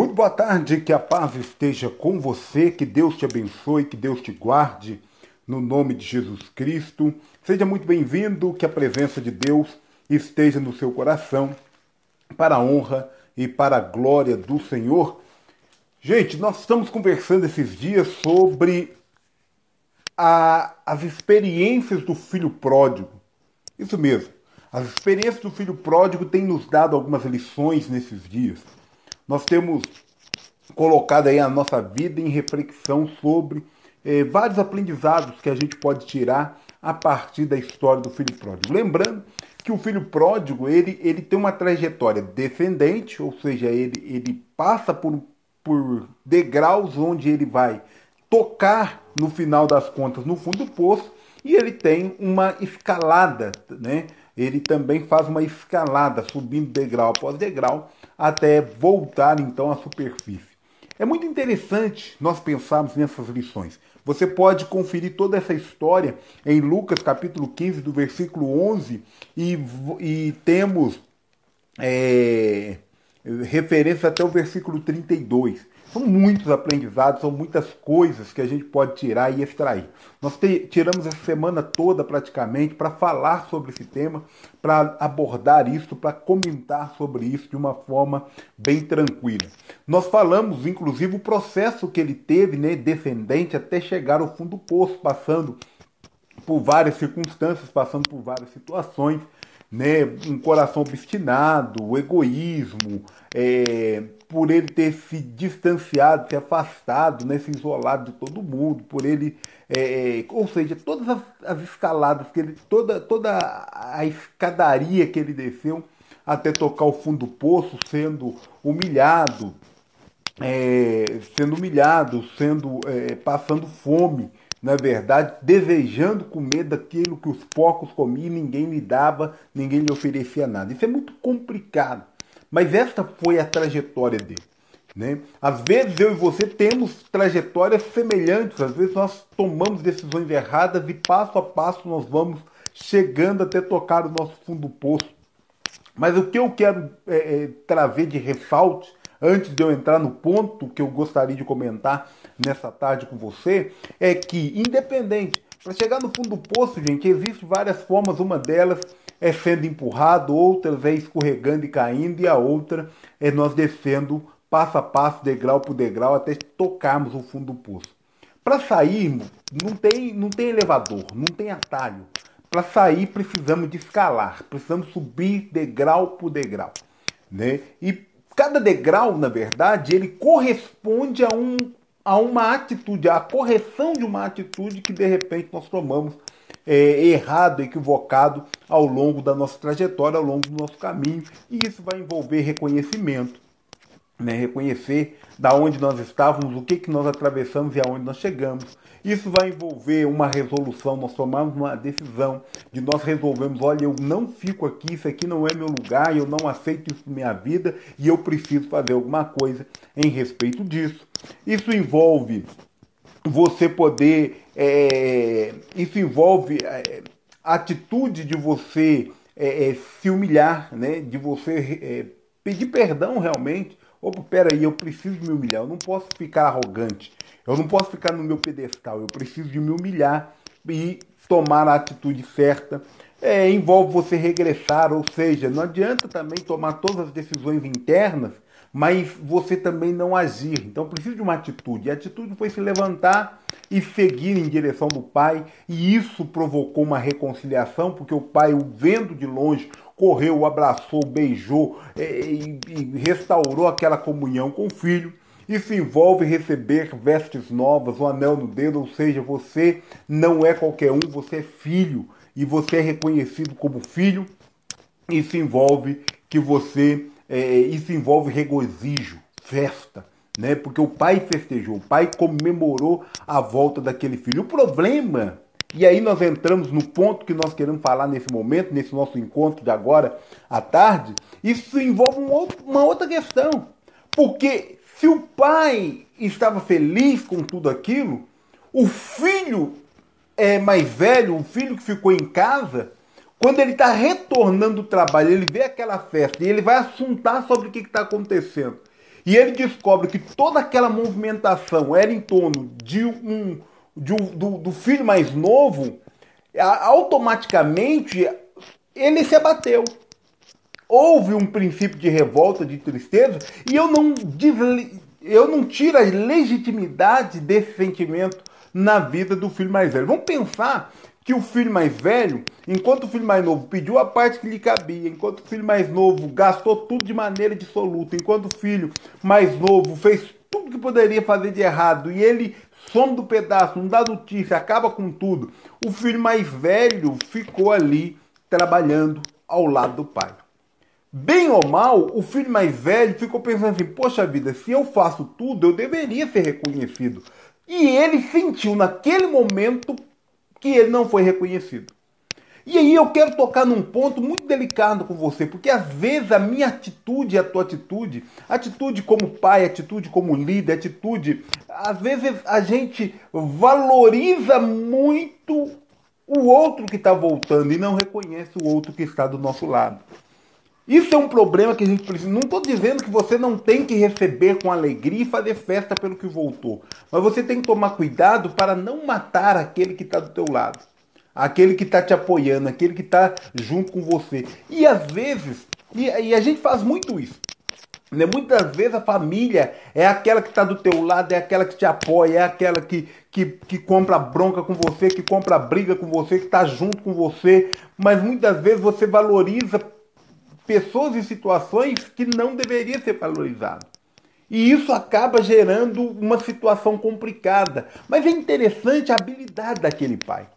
Muito boa tarde, que a paz esteja com você, que Deus te abençoe, que Deus te guarde, no nome de Jesus Cristo. Seja muito bem-vindo, que a presença de Deus esteja no seu coração, para a honra e para a glória do Senhor. Gente, nós estamos conversando esses dias sobre a, as experiências do filho pródigo. Isso mesmo, as experiências do filho pródigo têm nos dado algumas lições nesses dias nós temos colocado aí a nossa vida em reflexão sobre eh, vários aprendizados que a gente pode tirar a partir da história do filho pródigo. Lembrando que o filho pródigo ele, ele tem uma trajetória descendente, ou seja, ele, ele passa por, por degraus onde ele vai tocar no final das contas no fundo do poço e ele tem uma escalada, né? Ele também faz uma escalada, subindo degrau após degrau, até voltar então à superfície. É muito interessante nós pensarmos nessas lições. Você pode conferir toda essa história em Lucas capítulo 15, do versículo 11, e, e temos é, referência até o versículo 32. São muitos aprendizados, são muitas coisas que a gente pode tirar e extrair. Nós te, tiramos essa semana toda praticamente para falar sobre esse tema, para abordar isso, para comentar sobre isso de uma forma bem tranquila. Nós falamos, inclusive, o processo que ele teve, né, descendente, até chegar ao fundo do poço, passando por várias circunstâncias, passando por várias situações né, um coração obstinado, o egoísmo, é, por ele ter se distanciado, se afastado, né, se isolado de todo mundo, por ele, é, ou seja, todas as, as, escaladas que ele, toda, toda a escadaria que ele desceu até tocar o fundo do poço, sendo humilhado, é, sendo humilhado, sendo é, passando fome, na verdade, desejando comer daquilo que os porcos comiam e ninguém lhe dava, ninguém lhe oferecia nada. Isso é muito complicado. Mas esta foi a trajetória dele. Né? Às vezes eu e você temos trajetórias semelhantes, às vezes nós tomamos decisões erradas e passo a passo nós vamos chegando até tocar o nosso fundo do poço. Mas o que eu quero é, é, trazer de ressalte antes de eu entrar no ponto que eu gostaria de comentar nessa tarde com você, é que, independente, para chegar no fundo do poço, gente, existem várias formas, uma delas é sendo empurrado, outras é escorregando e caindo, e a outra é nós descendo passo a passo, degrau por degrau, até tocarmos o fundo do poço. Para sairmos, não tem, não tem elevador, não tem atalho. Para sair, precisamos de escalar, precisamos subir degrau por degrau. Né? E cada degrau, na verdade, ele corresponde a, um, a uma atitude, a correção de uma atitude que de repente nós tomamos é, errado, equivocado ao longo da nossa trajetória, ao longo do nosso caminho. E isso vai envolver reconhecimento, né? reconhecer da onde nós estávamos, o que, que nós atravessamos e aonde nós chegamos. Isso vai envolver uma resolução, nós tomamos uma decisão de nós resolvemos, olha, eu não fico aqui, isso aqui não é meu lugar, eu não aceito isso na minha vida e eu preciso fazer alguma coisa em respeito disso. Isso envolve você poder, é, isso envolve a atitude de você é se humilhar, né? de você é, pedir perdão realmente Opa, peraí, eu preciso me humilhar, eu não posso ficar arrogante, eu não posso ficar no meu pedestal, eu preciso de me humilhar e tomar a atitude certa. É, envolve você regressar, ou seja, não adianta também tomar todas as decisões internas, mas você também não agir. Então precisa de uma atitude. E a atitude foi se levantar e seguir em direção do pai, e isso provocou uma reconciliação, porque o pai, o vendo de longe, correu, abraçou, beijou é, e, e restaurou aquela comunhão com o filho. Isso envolve receber vestes novas, um anel no dedo, ou seja, você não é qualquer um, você é filho e você é reconhecido como filho. Isso envolve que você, é, isso envolve regozijo, festa, né? Porque o pai festejou, o pai comemorou a volta daquele filho. O problema e aí nós entramos no ponto que nós queremos falar nesse momento, nesse nosso encontro de agora à tarde. Isso envolve um uma outra questão. Porque se o pai estava feliz com tudo aquilo, o filho é mais velho, o filho que ficou em casa, quando ele está retornando do trabalho, ele vê aquela festa e ele vai assuntar sobre o que está acontecendo. e ele descobre que toda aquela movimentação era em torno de um, de do, do filho mais novo, automaticamente ele se abateu. Houve um princípio de revolta, de tristeza, e eu não, eu não tiro a legitimidade desse sentimento na vida do filho mais velho. Vamos pensar que o filho mais velho, enquanto o filho mais novo pediu a parte que lhe cabia, enquanto o filho mais novo gastou tudo de maneira dissoluta, enquanto o filho mais novo fez tudo que poderia fazer de errado e ele some do pedaço, não dá notícia, acaba com tudo, o filho mais velho ficou ali trabalhando ao lado do pai. Bem ou mal, o filho mais velho ficou pensando assim: poxa vida, se eu faço tudo, eu deveria ser reconhecido. E ele sentiu naquele momento que ele não foi reconhecido. E aí eu quero tocar num ponto muito delicado com você, porque às vezes a minha atitude e a tua atitude, atitude como pai, atitude como líder, atitude, às vezes a gente valoriza muito o outro que está voltando e não reconhece o outro que está do nosso lado. Isso é um problema que a gente precisa. Não estou dizendo que você não tem que receber com alegria e fazer festa pelo que voltou. Mas você tem que tomar cuidado para não matar aquele que está do teu lado. Aquele que está te apoiando, aquele que está junto com você. E às vezes, e, e a gente faz muito isso. Né? Muitas vezes a família é aquela que está do teu lado, é aquela que te apoia, é aquela que, que, que compra bronca com você, que compra briga com você, que está junto com você. Mas muitas vezes você valoriza pessoas e situações que não deveria ser valorizado. E isso acaba gerando uma situação complicada. Mas é interessante a habilidade daquele pai.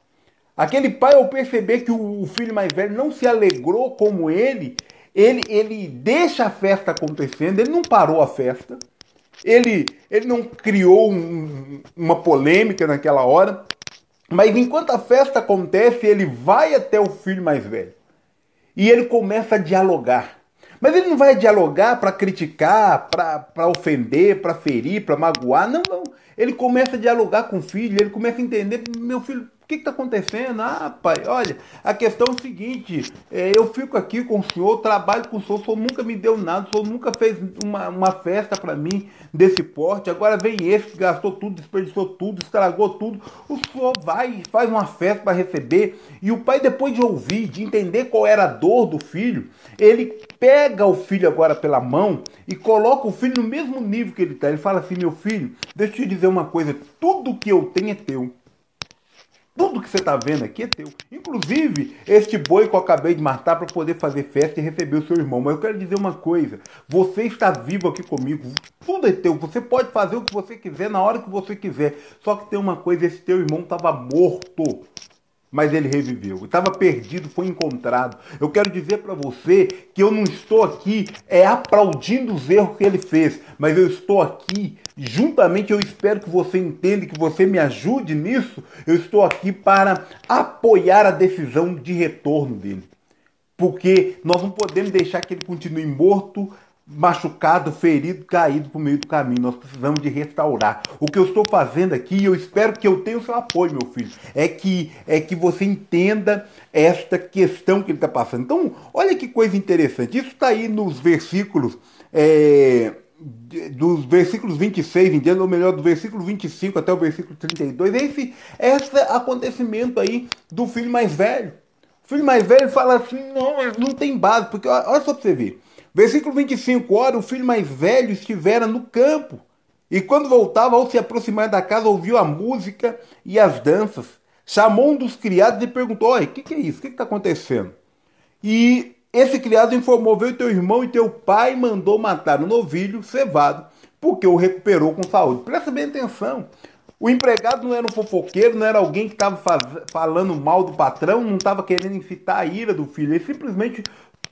Aquele pai, ao perceber que o filho mais velho não se alegrou como ele, ele, ele deixa a festa acontecendo, ele não parou a festa, ele, ele não criou um, uma polêmica naquela hora, mas enquanto a festa acontece, ele vai até o filho mais velho e ele começa a dialogar. Mas ele não vai dialogar para criticar, para ofender, para ferir, para magoar. Não, não. Ele começa a dialogar com o filho, ele começa a entender: meu filho, o que está acontecendo? Ah, pai, olha, a questão é o seguinte: é, eu fico aqui com o senhor, trabalho com o senhor, o senhor nunca me deu nada, o senhor nunca fez uma, uma festa para mim desse porte. Agora vem esse que gastou tudo, desperdiçou tudo, estragou tudo. O senhor vai e faz uma festa para receber. E o pai, depois de ouvir, de entender qual era a dor do filho, ele pega o filho agora pela mão e coloca o filho no mesmo nível que ele está. Ele fala assim: meu filho, deixa eu te dizer uma coisa: tudo que eu tenho é teu. Tudo que você está vendo aqui é teu. Inclusive, este boi que eu acabei de matar para poder fazer festa e receber o seu irmão. Mas eu quero dizer uma coisa: você está vivo aqui comigo. Tudo é teu. Você pode fazer o que você quiser na hora que você quiser. Só que tem uma coisa: esse teu irmão estava morto mas ele reviveu. Estava perdido, foi encontrado. Eu quero dizer para você que eu não estou aqui é aplaudindo os erros que ele fez, mas eu estou aqui juntamente. Eu espero que você entenda, que você me ajude nisso. Eu estou aqui para apoiar a decisão de retorno dele, porque nós não podemos deixar que ele continue morto machucado, ferido, caído por meio do caminho. Nós precisamos de restaurar. O que eu estou fazendo aqui, e eu espero que eu tenha o seu apoio, meu filho, é que é que você entenda esta questão que ele está passando. Então, olha que coisa interessante. Isso está aí nos versículos. É, dos versículos 26 em diante, ou melhor, do versículo 25 até o versículo 32, esse, esse acontecimento aí do filho mais velho. O filho mais velho fala assim, não, não tem base, porque olha só para você ver. Versículo 25: Ora, o filho mais velho estivera no campo, e quando voltava, ao se aproximar da casa, ouviu a música e as danças. Chamou um dos criados e perguntou: Olha, o que, que é isso? O que está acontecendo? E esse criado informou: Veio teu irmão e teu pai mandou matar o um novilho cevado, porque o recuperou com saúde. Presta bem atenção. O empregado não era um fofoqueiro, não era alguém que estava falando mal do patrão, não estava querendo incitar a ira do filho. Ele simplesmente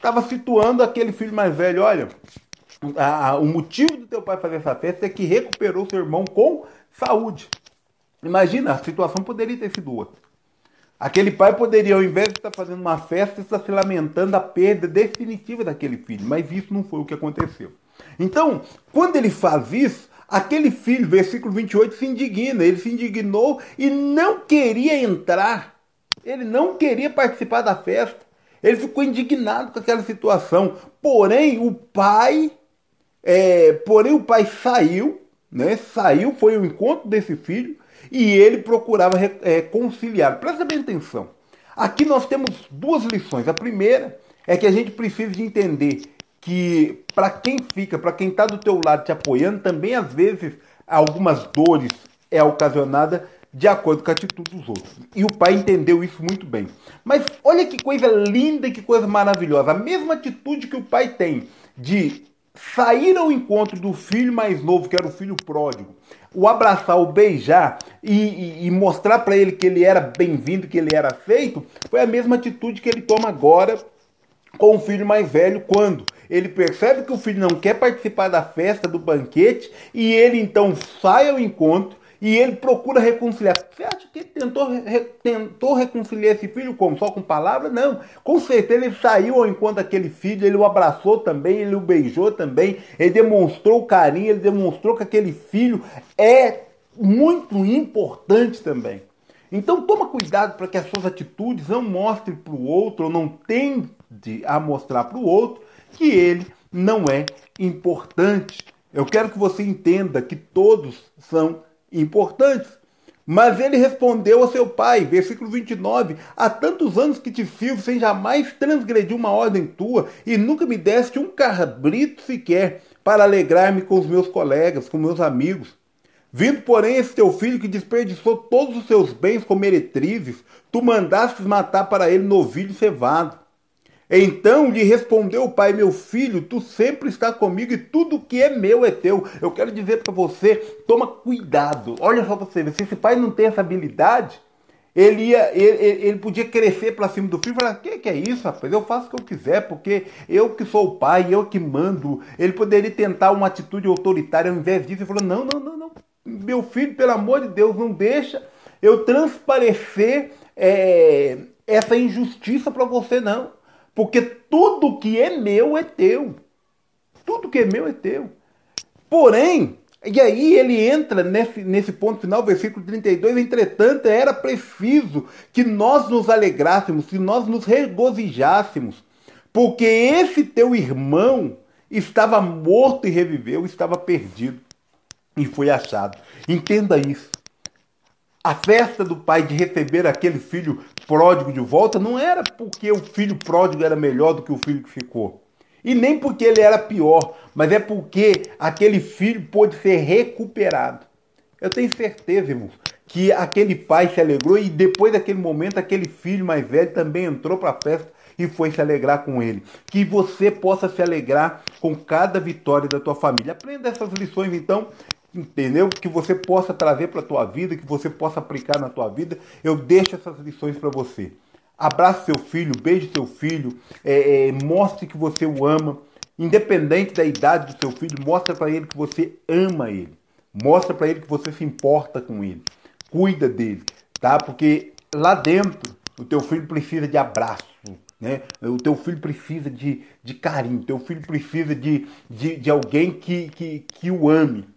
estava situando aquele filho mais velho, olha, a, a, o motivo do teu pai fazer essa festa é que recuperou seu irmão com saúde. Imagina, a situação poderia ter sido outra. Aquele pai poderia, ao invés de estar fazendo uma festa, estar se lamentando a perda definitiva daquele filho. Mas isso não foi o que aconteceu. Então, quando ele faz isso, aquele filho, versículo 28, se indigna. Ele se indignou e não queria entrar. Ele não queria participar da festa. Ele ficou indignado com aquela situação. Porém, o pai É, porém, o pai saiu, né? Saiu, foi ao encontro desse filho e ele procurava é, conciliar. Presta bem atenção. Aqui nós temos duas lições. A primeira é que a gente precisa de entender que para quem fica, para quem está do teu lado te apoiando, também às vezes algumas dores é ocasionada de acordo com a atitude dos outros. E o pai entendeu isso muito bem. Mas olha que coisa linda e que coisa maravilhosa. A mesma atitude que o pai tem de sair ao encontro do filho mais novo, que era o filho pródigo, o abraçar, o beijar e, e, e mostrar para ele que ele era bem-vindo, que ele era aceito, foi a mesma atitude que ele toma agora com o filho mais velho quando ele percebe que o filho não quer participar da festa, do banquete, e ele então sai ao encontro e ele procura reconciliar. Você acha que ele tentou, re, tentou reconciliar esse filho como? Só com palavras? Não. Com certeza ele saiu ao encontro daquele filho, ele o abraçou também, ele o beijou também, ele demonstrou carinho, ele demonstrou que aquele filho é muito importante também. Então toma cuidado para que as suas atitudes não mostrem para o outro, ou não tende a mostrar para o outro, que ele não é importante. Eu quero que você entenda que todos são importantes. Mas ele respondeu ao seu pai, versículo 29, há tantos anos que te sirvo sem jamais transgredir uma ordem tua e nunca me deste um cabrito sequer para alegrar-me com os meus colegas, com meus amigos. Vindo, porém, esse teu filho que desperdiçou todos os seus bens com meretrizes, tu mandastes matar para ele novilho cevado. Então lhe respondeu o pai: Meu filho, tu sempre está comigo e tudo que é meu é teu. Eu quero dizer para você: toma cuidado. Olha só para você ver, se esse pai não tem essa habilidade, ele, ia, ele, ele podia crescer para cima do filho e falar: que, que é isso, rapaz? Eu faço o que eu quiser, porque eu que sou o pai, eu que mando. Ele poderia tentar uma atitude autoritária ao invés disso. Ele falou: Não, não, não, não. Meu filho, pelo amor de Deus, não deixa eu transparecer é, essa injustiça para você, não. Porque tudo que é meu é teu. Tudo que é meu é teu. Porém, e aí ele entra nesse, nesse ponto final, versículo 32, entretanto, era preciso que nós nos alegrássemos, que nós nos regozijássemos, porque esse teu irmão estava morto e reviveu, estava perdido e foi achado. Entenda isso. A festa do pai de receber aquele filho pródigo de volta não era porque o filho pródigo era melhor do que o filho que ficou. E nem porque ele era pior, mas é porque aquele filho pôde ser recuperado. Eu tenho certeza, irmãos, que aquele pai se alegrou e depois daquele momento aquele filho mais velho também entrou para a festa e foi se alegrar com ele. Que você possa se alegrar com cada vitória da tua família. Aprenda essas lições então entendeu? Que você possa trazer para a tua vida, que você possa aplicar na tua vida. Eu deixo essas lições para você. Abrace seu filho, beije seu filho, é, é, mostre que você o ama, independente da idade do seu filho, mostre para ele que você ama ele, mostre para ele que você se importa com ele, cuida dele, tá? Porque lá dentro o teu filho precisa de abraço, né? O teu filho precisa de, de carinho, o teu filho precisa de, de, de alguém que, que, que o ame,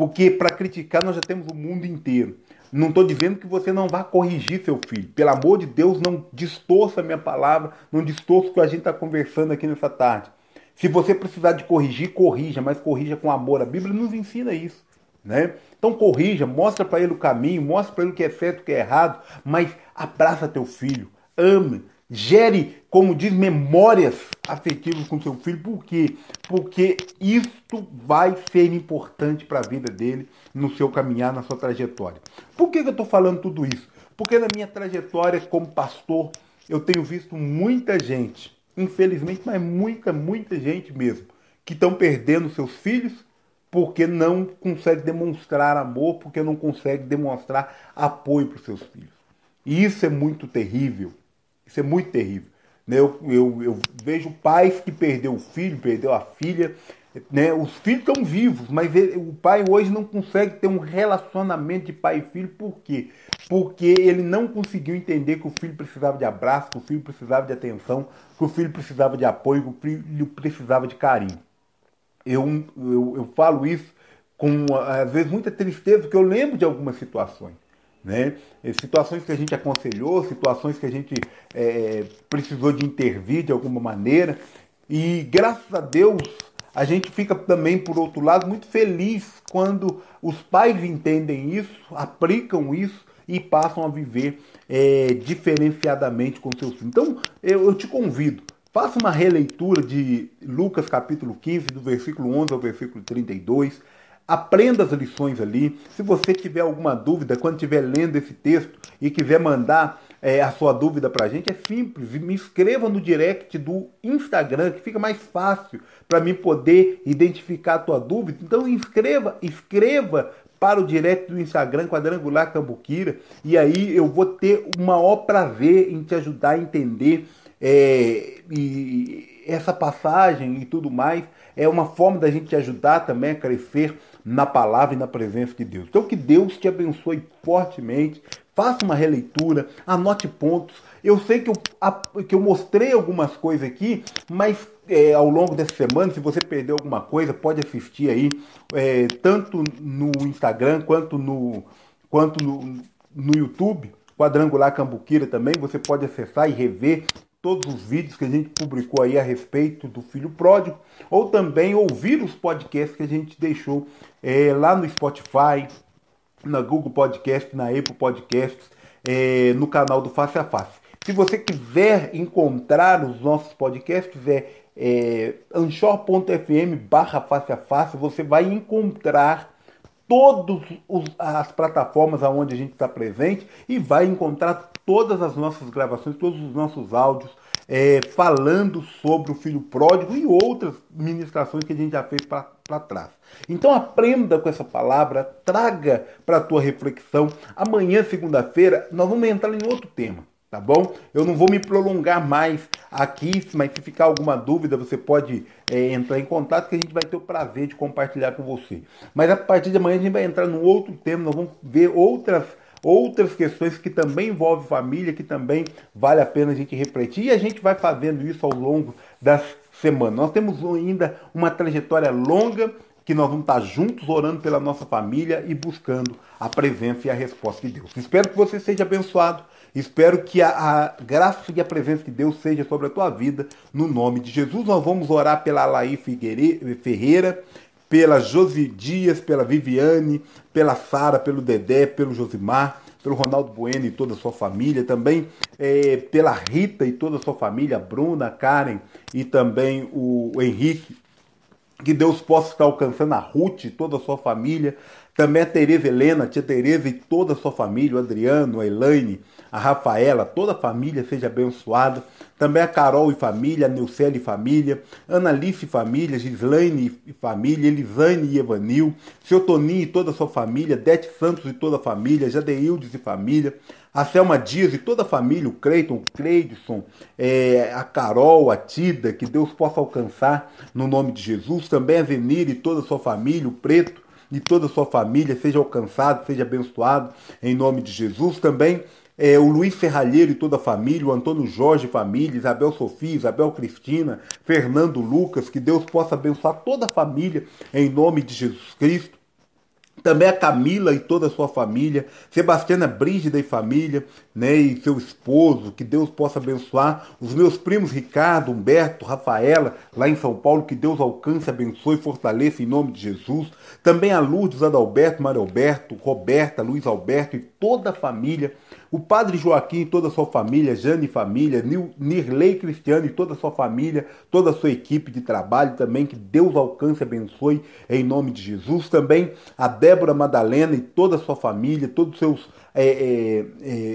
porque para criticar nós já temos o mundo inteiro. Não estou dizendo que você não vá corrigir seu filho. Pelo amor de Deus, não distorça a minha palavra, não distorça o que a gente está conversando aqui nessa tarde. Se você precisar de corrigir, corrija, mas corrija com amor. A Bíblia nos ensina isso. Né? Então corrija, mostra para ele o caminho, mostra para ele o que é certo, o que é errado, mas abraça teu filho, ame, Gere, como diz, memórias afetivas com seu filho. Por quê? Porque isto vai ser importante para a vida dele no seu caminhar, na sua trajetória. Por que, que eu estou falando tudo isso? Porque na minha trajetória como pastor, eu tenho visto muita gente, infelizmente, mas muita, muita gente mesmo, que estão perdendo seus filhos porque não consegue demonstrar amor, porque não consegue demonstrar apoio para os seus filhos. E isso é muito terrível. Isso é muito terrível. Né? Eu, eu, eu vejo pais que perdeu o filho, perdeu a filha. Né? Os filhos estão vivos, mas ele, o pai hoje não consegue ter um relacionamento de pai e filho. Por quê? Porque ele não conseguiu entender que o filho precisava de abraço, que o filho precisava de atenção, que o filho precisava de apoio, que o filho precisava de carinho. Eu, eu, eu falo isso com, às vezes, muita tristeza, porque eu lembro de algumas situações. Né? Situações que a gente aconselhou, situações que a gente é, precisou de intervir de alguma maneira. E graças a Deus, a gente fica também, por outro lado, muito feliz quando os pais entendem isso, aplicam isso e passam a viver é, diferenciadamente com seus filhos. Então, eu, eu te convido, faça uma releitura de Lucas capítulo 15, do versículo 11 ao versículo 32. Aprenda as lições ali. Se você tiver alguma dúvida, quando estiver lendo esse texto e quiser mandar é, a sua dúvida para a gente, é simples. Me inscreva no direct do Instagram, que fica mais fácil para mim poder identificar a tua dúvida. Então inscreva, escreva para o direct do Instagram Quadrangular Cambuquira e aí eu vou ter o maior prazer em te ajudar a entender é, e essa passagem e tudo mais. É uma forma da gente te ajudar também a crescer na palavra e na presença de Deus. Então que Deus te abençoe fortemente faça uma releitura, anote pontos. Eu sei que eu, que eu mostrei algumas coisas aqui, mas é, ao longo dessa semana, se você perdeu alguma coisa, pode assistir aí, é, tanto no Instagram quanto no, quanto no, no YouTube, Quadrangular Cambuquira também, você pode acessar e rever todos os vídeos que a gente publicou aí a respeito do filho pródigo, ou também ouvir os podcasts que a gente deixou é, lá no Spotify, na Google Podcast, na Apple Podcasts, é, no canal do Face a Face. Se você quiser encontrar os nossos podcasts, é, é anchor.fm barra face a face, você vai encontrar todas as plataformas onde a gente está presente e vai encontrar todas as nossas gravações, todos os nossos áudios é, falando sobre o filho pródigo e outras ministrações que a gente já fez para trás. Então aprenda com essa palavra, traga para a tua reflexão. Amanhã, segunda-feira, nós vamos entrar em outro tema, tá bom? Eu não vou me prolongar mais aqui, mas se ficar alguma dúvida, você pode é, entrar em contato que a gente vai ter o prazer de compartilhar com você. Mas a partir de amanhã a gente vai entrar num outro tema, nós vamos ver outras outras questões que também envolvem família, que também vale a pena a gente refletir. E a gente vai fazendo isso ao longo das semanas. Nós temos ainda uma trajetória longa que nós vamos estar juntos orando pela nossa família e buscando a presença e a resposta de Deus. Espero que você seja abençoado. Espero que a, a graça e a presença de Deus seja sobre a tua vida. No nome de Jesus, nós vamos orar pela Laí Ferreira, pela Josi Dias, pela Viviane, pela Sara, pelo Dedé, pelo Josimar, pelo Ronaldo Bueno e toda a sua família, também é, pela Rita e toda a sua família, a Bruna, a Karen e também o, Henrique. Que Deus possa estar alcançando a Ruth e toda a sua família, também a Tereza Helena, a tia Tereza e toda a sua família, o Adriano, a Elaine, a Rafaela, toda a família seja abençoada. Também a Carol e família, a Neucele e família, Analice e família, Gislaine e família, Elisane e Evanil, seu Toninho e toda a sua família, Dete Santos e toda a família, Jadeildes e família, a Selma Dias e toda a família, o Cleiton, o Cleidson, é, a Carol, a Tida, que Deus possa alcançar no nome de Jesus. Também a Zenir e toda a sua família, o Preto e toda a sua família, seja alcançado, seja abençoado em nome de Jesus. Também é, o Luiz Ferralheiro e toda a família, o Antônio Jorge família, Isabel Sofia, Isabel Cristina, Fernando Lucas, que Deus possa abençoar toda a família em nome de Jesus Cristo. Também a Camila e toda a sua família, Sebastiana Brígida e família, né, e seu esposo, que Deus possa abençoar. Os meus primos Ricardo, Humberto, Rafaela, lá em São Paulo, que Deus alcance, abençoe e fortaleça em nome de Jesus. Também a Lourdes, Adalberto, Mário Alberto, Roberta, Luiz Alberto e toda a família o padre Joaquim e toda a sua família, Jane e família, Nirley Cristiano e toda a sua família, toda a sua equipe de trabalho também, que Deus alcance e abençoe em nome de Jesus. Também a Débora Madalena e toda a sua família, todos os seus é, é,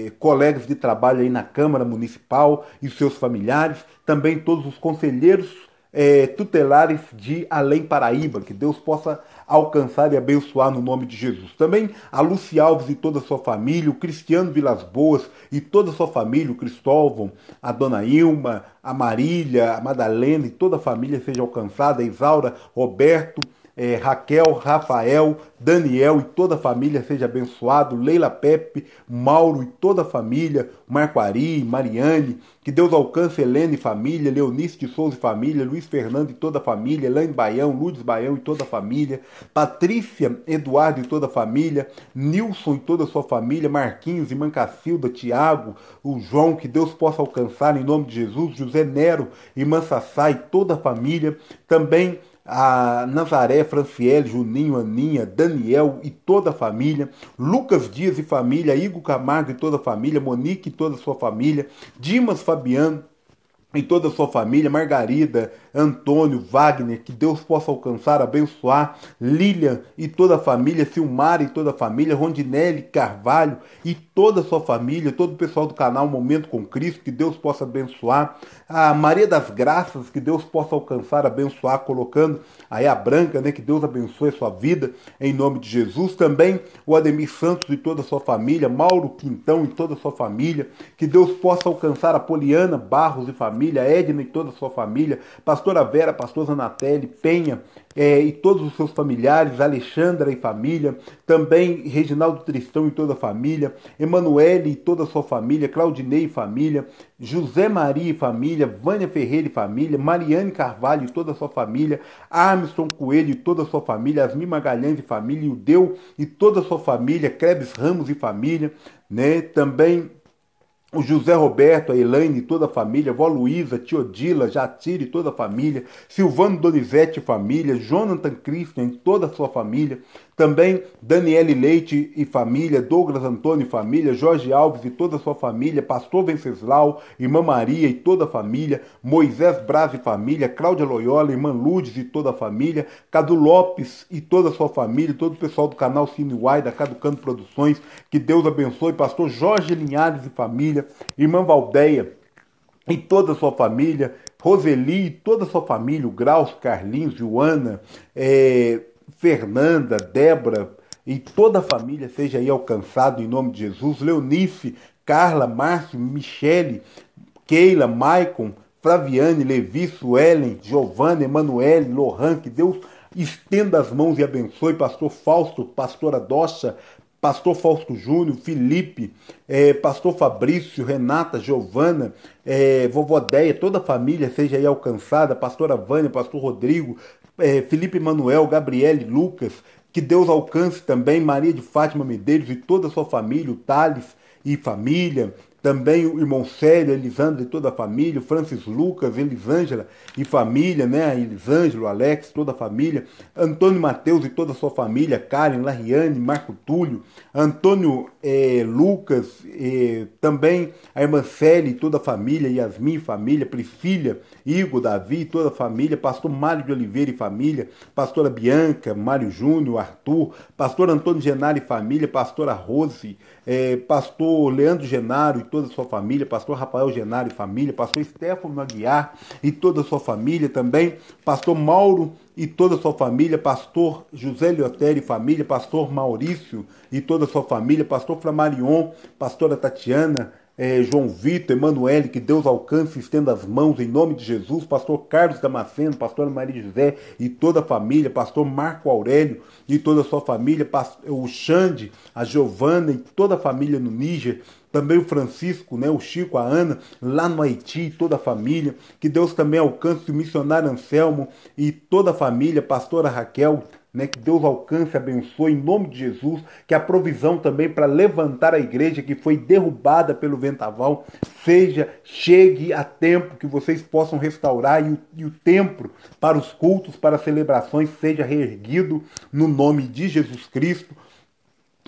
é, colegas de trabalho aí na Câmara Municipal e seus familiares, também todos os conselheiros é, tutelares de Além Paraíba, que Deus possa alcançar e abençoar no nome de Jesus. Também a Luci Alves e toda a sua família, o Cristiano Vilas Boas e toda a sua família, o Cristóvão, a Dona Ilma, a Marília, a Madalena e toda a família seja alcançada, a Isaura, Roberto, é, Raquel, Rafael, Daniel e toda a família seja abençoado, Leila Pepe, Mauro e toda a família, Marco Ari, Mariane, que Deus alcance Helena e família, Leonice de Souza e família, Luiz Fernando e toda a família, Elaine Baião, Lourdes Baião e toda a família, Patrícia, Eduardo e toda a família, Nilson e toda a sua família, Marquinhos, Irmã Cacilda, Tiago, o João, que Deus possa alcançar em nome de Jesus, José Nero, Irmã Sassá e toda a família, também a Nazaré, Franciele, Juninho, Aninha, Daniel e toda a família, Lucas Dias e família, Igor Camargo e toda a família, Monique e toda a sua família, Dimas Fabiano e toda a sua família, Margarida, Antônio, Wagner, que Deus possa alcançar, abençoar, Lilian e toda a família, Silmar e toda a família, Rondinelli, Carvalho e toda a sua família, todo o pessoal do canal Momento com Cristo, que Deus possa abençoar, a Maria das Graças, que Deus possa alcançar, abençoar, colocando aí a branca, né, que Deus abençoe a sua vida, em nome de Jesus, também o Ademir Santos e toda a sua família, Mauro Quintão e toda a sua família, que Deus possa alcançar a Poliana Barros e família, Edna e toda a sua família, pastor pastora Vera, pastor Zanatelli, Penha é, e todos os seus familiares, Alexandra e família, também Reginaldo Tristão e toda a família, Emanuele e toda a sua família, Claudinei e família, José Maria e família, Vânia Ferreira e família, Mariane Carvalho e toda a sua família, Armstrong Coelho e toda a sua família, Asmi Magalhães e família, Udeu e toda a sua família, Krebs Ramos e família, né? Também o José Roberto, a Elaine e toda a família, vó Luísa, Tiodila, Jatira e toda a família, Silvano Donizete e família, Jonathan Christian e toda a sua família, também Daniele Leite e família, Douglas Antônio e família, Jorge Alves e toda a sua família, Pastor Venceslau, Irmã Maria e toda a família, Moisés Braz e família, Cláudia Loyola, Irmã Lourdes e toda a família, Cadu Lopes e toda a sua família, todo o pessoal do canal Cine Uai, da Caducando Produções, que Deus abençoe, Pastor Jorge Linhares e família, Irmã Valdeia e toda a sua família, Roseli e toda a sua família, o Graus, Carlinhos, Joana, é, Fernanda, Débora e toda a família seja aí alcançado em nome de Jesus. Leonice, Carla, Márcio, Michele, Keila, Maicon, Flaviane, Levi, Suelen, Giovanna, Emanuele, Lohan, que Deus estenda as mãos e abençoe. Pastor Fausto, pastora Docha, pastor Fausto Júnior, Felipe, é, pastor Fabrício, Renata, Giovana, é, vovó Deia, toda a família seja aí alcançada, pastora Vânia, pastor Rodrigo, é, Felipe Manuel, Gabriele, Lucas, que Deus alcance também Maria de Fátima Medeiros e toda a sua família, o Thales e família, também o irmão Célio, Elisandro e toda a família, Francis Lucas, Elisângela e família, né? Elisângelo, Alex, toda a família, Antônio Mateus e toda a sua família, Karen, Lariane, Marco Túlio, Antônio eh, Lucas, eh, também a irmã Célia e toda a família, Yasmin família, Priscila, Igor, Davi e toda a família, pastor Mário de Oliveira e família, pastora Bianca, Mário Júnior, Arthur, pastor Antônio Genaro e família, pastora Rose, eh, pastor Leandro Genaro e toda a sua família, pastor Rafael Genaro e família, pastor Stefano Aguiar e toda a sua família também, pastor Mauro e toda a sua família, pastor José Liotério e família, pastor Maurício e toda a sua família, pastor Flamarion, pastora Tatiana, é, João Vitor, Emanuele, que Deus alcance e estenda as mãos em nome de Jesus, pastor Carlos Damasceno, pastor Maria José e toda a família, pastor Marco Aurélio e toda a sua família, o Xande, a Giovana e toda a família no Níger, também o Francisco, né, o Chico, a Ana, lá no Haiti, toda a família, que Deus também alcance o missionário Anselmo e toda a família, pastora Raquel, né, que Deus alcance, abençoe em nome de Jesus, que a provisão também para levantar a igreja que foi derrubada pelo vendaval seja, chegue a tempo que vocês possam restaurar e o, e o templo para os cultos, para as celebrações seja reerguido no nome de Jesus Cristo.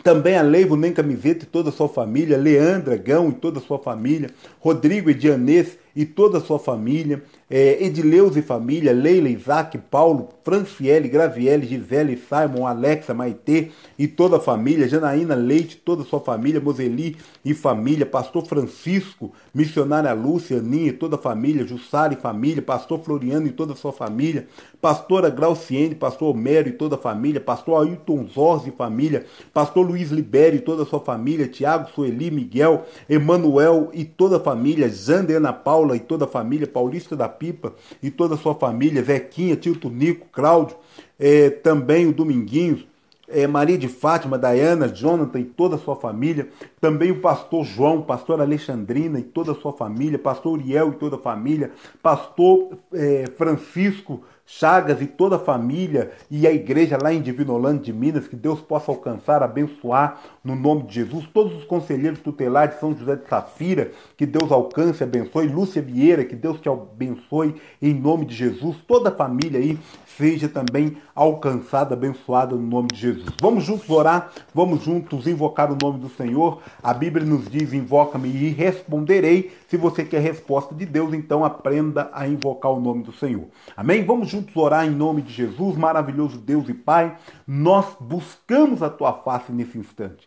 Também a Leivo Nem Camiseta e toda a sua família, Leandra Gão e toda a sua família, Rodrigo Edianês e toda a sua família, é, Edileus e família, Leila, Isaac, Paulo, Franciele, Graviele, Gisele, Simon, Alexa, Maitê e toda a família, Janaína Leite, toda a sua família, Moseli e família, Pastor Francisco, missionária Lúcia, Aninha e toda a família, Jussara e família, Pastor Floriano e toda a sua família, Pastora Grauciene, Pastor Homero e toda a família, Pastor Ailton Zorzi e família, Pastor Luiz Libério e toda a sua família, Tiago, Sueli, Miguel, Emanuel e toda a família, Jander, Ana Paula e toda a família, Paulista da Pipa e toda a sua família, Zequinha, Tito Nico, Cláudio, é, também o Dominguinhos, é, Maria de Fátima, Diana, Jonathan e toda a sua família, também o pastor João, pastor Alexandrina e toda a sua família, pastor Uriel e toda a família, pastor é, Francisco, Chagas e toda a família e a igreja lá em Divinolândia de Minas, que Deus possa alcançar, abençoar no nome de Jesus. Todos os conselheiros tutelares de São José de Safira, que Deus alcance, abençoe. Lúcia Vieira, que Deus te abençoe em nome de Jesus. Toda a família aí seja também alcançada, abençoada no nome de Jesus. Vamos juntos orar, vamos juntos invocar o nome do Senhor. A Bíblia nos diz: invoca-me e responderei. Se você quer resposta de Deus, então aprenda a invocar o nome do Senhor. Amém? Vamos juntos orar em nome de Jesus, maravilhoso Deus e Pai. Nós buscamos a tua face nesse instante.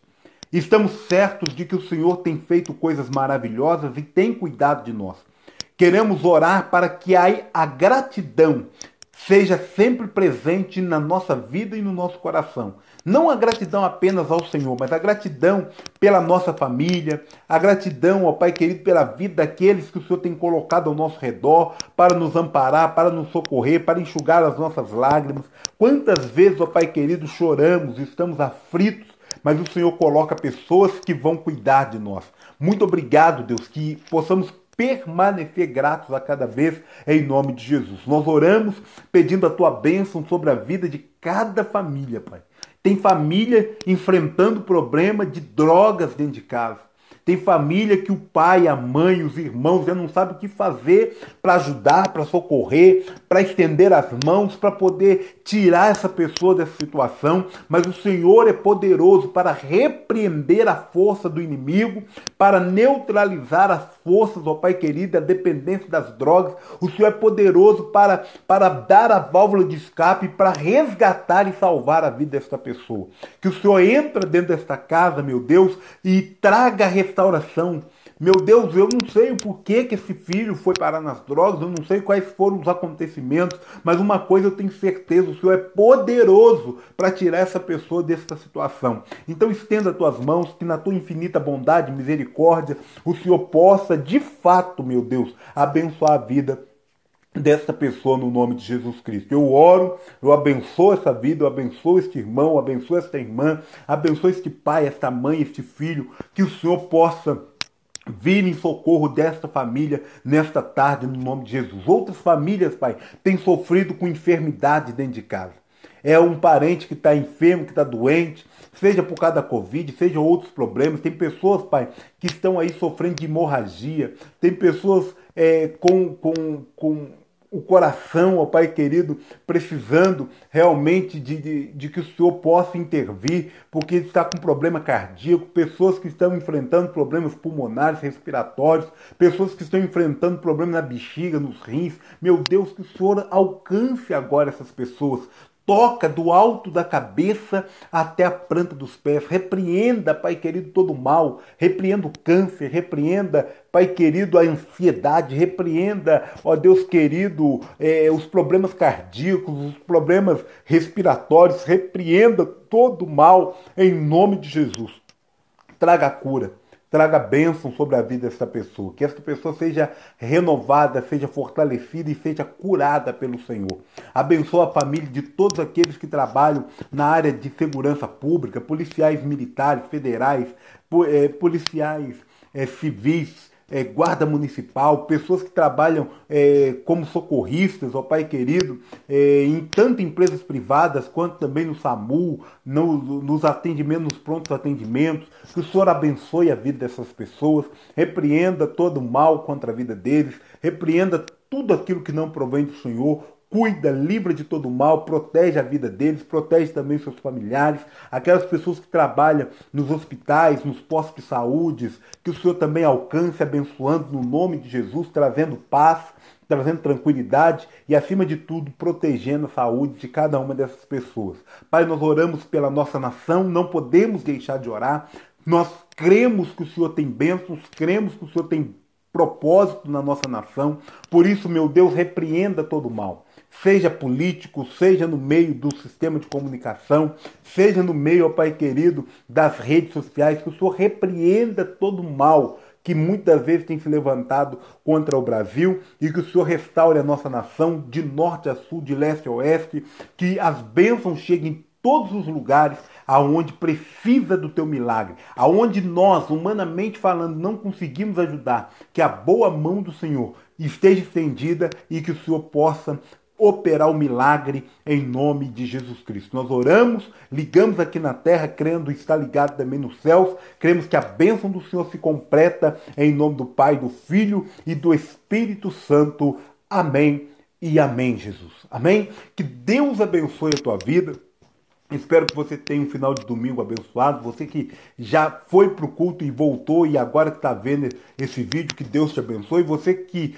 Estamos certos de que o Senhor tem feito coisas maravilhosas e tem cuidado de nós. Queremos orar para que a gratidão seja sempre presente na nossa vida e no nosso coração. Não a gratidão apenas ao Senhor, mas a gratidão pela nossa família, a gratidão, ó Pai querido, pela vida daqueles que o Senhor tem colocado ao nosso redor para nos amparar, para nos socorrer, para enxugar as nossas lágrimas. Quantas vezes, ó Pai querido, choramos, estamos aflitos, mas o Senhor coloca pessoas que vão cuidar de nós. Muito obrigado, Deus, que possamos permanecer gratos a cada vez em nome de Jesus. Nós oramos pedindo a tua bênção sobre a vida de cada família, Pai. Tem família enfrentando problema de drogas dentro de casa. Tem família que o pai, a mãe, os irmãos já não sabem o que fazer para ajudar, para socorrer, para estender as mãos, para poder tirar essa pessoa dessa situação. Mas o Senhor é poderoso para repreender a força do inimigo, para neutralizar as forças, ó Pai querido, a dependência das drogas. O Senhor é poderoso para, para dar a válvula de escape, para resgatar e salvar a vida desta pessoa. Que o Senhor entra dentro desta casa, meu Deus, e traga a restauração. Meu Deus, eu não sei o porquê que esse filho foi parar nas drogas, eu não sei quais foram os acontecimentos, mas uma coisa eu tenho certeza, o Senhor é poderoso para tirar essa pessoa dessa situação. Então estenda as tuas mãos, que na tua infinita bondade misericórdia, o Senhor possa, de fato, meu Deus, abençoar a vida desta pessoa no nome de Jesus Cristo. Eu oro, eu abençoo essa vida, eu abençoo este irmão, eu abençoo esta irmã, abençoo este pai, esta mãe, este filho, que o Senhor possa vir em socorro desta família nesta tarde, no nome de Jesus. Outras famílias, Pai, têm sofrido com enfermidade dentro de casa. É um parente que está enfermo, que está doente, seja por causa da Covid, seja outros problemas. Tem pessoas, Pai, que estão aí sofrendo de hemorragia. Tem pessoas é, com, com, com o coração, ó Pai querido, precisando realmente de, de, de, que o Senhor possa intervir, porque ele está com problema cardíaco, pessoas que estão enfrentando problemas pulmonares, respiratórios, pessoas que estão enfrentando problemas na bexiga, nos rins. Meu Deus, que o Senhor alcance agora essas pessoas toca do alto da cabeça até a planta dos pés. Repreenda, Pai querido, todo o mal. Repreenda o câncer. Repreenda, Pai querido, a ansiedade. Repreenda, ó Deus querido, é, os problemas cardíacos, os problemas respiratórios. Repreenda todo o mal em nome de Jesus. Traga a cura traga bênção sobre a vida dessa pessoa, que essa pessoa seja renovada, seja fortalecida e seja curada pelo Senhor. Abençoa a família de todos aqueles que trabalham na área de segurança pública, policiais militares, federais, eh, policiais é, civis, é, guarda municipal, pessoas que trabalham é, como socorristas, ó Pai querido, é, em tanto empresas privadas quanto também no SAMU, no, nos atendimentos, nos prontos atendimentos. Que o Senhor abençoe a vida dessas pessoas, repreenda todo o mal contra a vida deles, repreenda tudo aquilo que não provém do Senhor, cuida, livra de todo mal, protege a vida deles, protege também seus familiares, aquelas pessoas que trabalham nos hospitais, nos postos de saúde, que o Senhor também alcance, abençoando no nome de Jesus, trazendo paz, trazendo tranquilidade e, acima de tudo, protegendo a saúde de cada uma dessas pessoas. Pai, nós oramos pela nossa nação, não podemos deixar de orar. Nós cremos que o Senhor tem bênçãos, cremos que o Senhor tem propósito na nossa nação. Por isso, meu Deus, repreenda todo o mal seja político, seja no meio do sistema de comunicação, seja no meio, ó Pai querido, das redes sociais, que o Senhor repreenda todo o mal que muitas vezes tem se levantado contra o Brasil e que o Senhor restaure a nossa nação de norte a sul, de leste a oeste, que as bênçãos cheguem em todos os lugares aonde precisa do teu milagre, aonde nós, humanamente falando, não conseguimos ajudar, que a boa mão do Senhor esteja estendida e que o Senhor possa operar o milagre em nome de Jesus Cristo. Nós oramos, ligamos aqui na terra, crendo está ligado também nos céus, cremos que a bênção do Senhor se completa em nome do Pai, do Filho e do Espírito Santo. Amém e amém, Jesus. Amém? Que Deus abençoe a tua vida. Espero que você tenha um final de domingo abençoado. Você que já foi para o culto e voltou e agora está vendo esse vídeo, que Deus te abençoe. Você que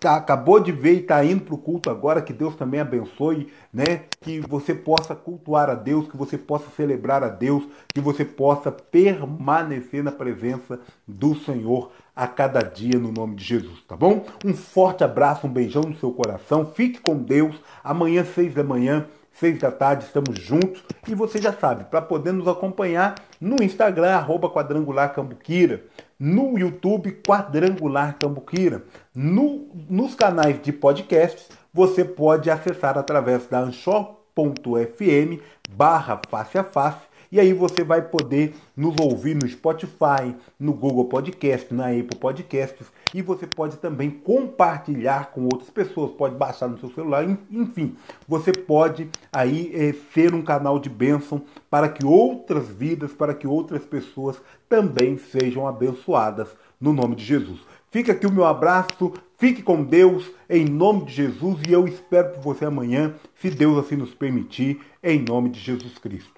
tá, acabou de ver e está indo para o culto agora, que Deus também abençoe, né? Que você possa cultuar a Deus, que você possa celebrar a Deus, que você possa permanecer na presença do Senhor a cada dia no nome de Jesus, tá bom? Um forte abraço, um beijão no seu coração. Fique com Deus. Amanhã, seis da manhã seis da tarde, estamos juntos. E você já sabe, para poder nos acompanhar no Instagram, arroba Quadrangular Cambuquira, no YouTube, Quadrangular Cambuquira, no, nos canais de podcasts, você pode acessar através da anchor.fm barra face a face e aí você vai poder nos ouvir no Spotify, no Google Podcast, na Apple Podcasts e você pode também compartilhar com outras pessoas, pode baixar no seu celular, enfim, você pode aí é, ser um canal de bênção para que outras vidas, para que outras pessoas também sejam abençoadas no nome de Jesus. Fica aqui o meu abraço, fique com Deus em nome de Jesus e eu espero por você amanhã, se Deus assim nos permitir, em nome de Jesus Cristo.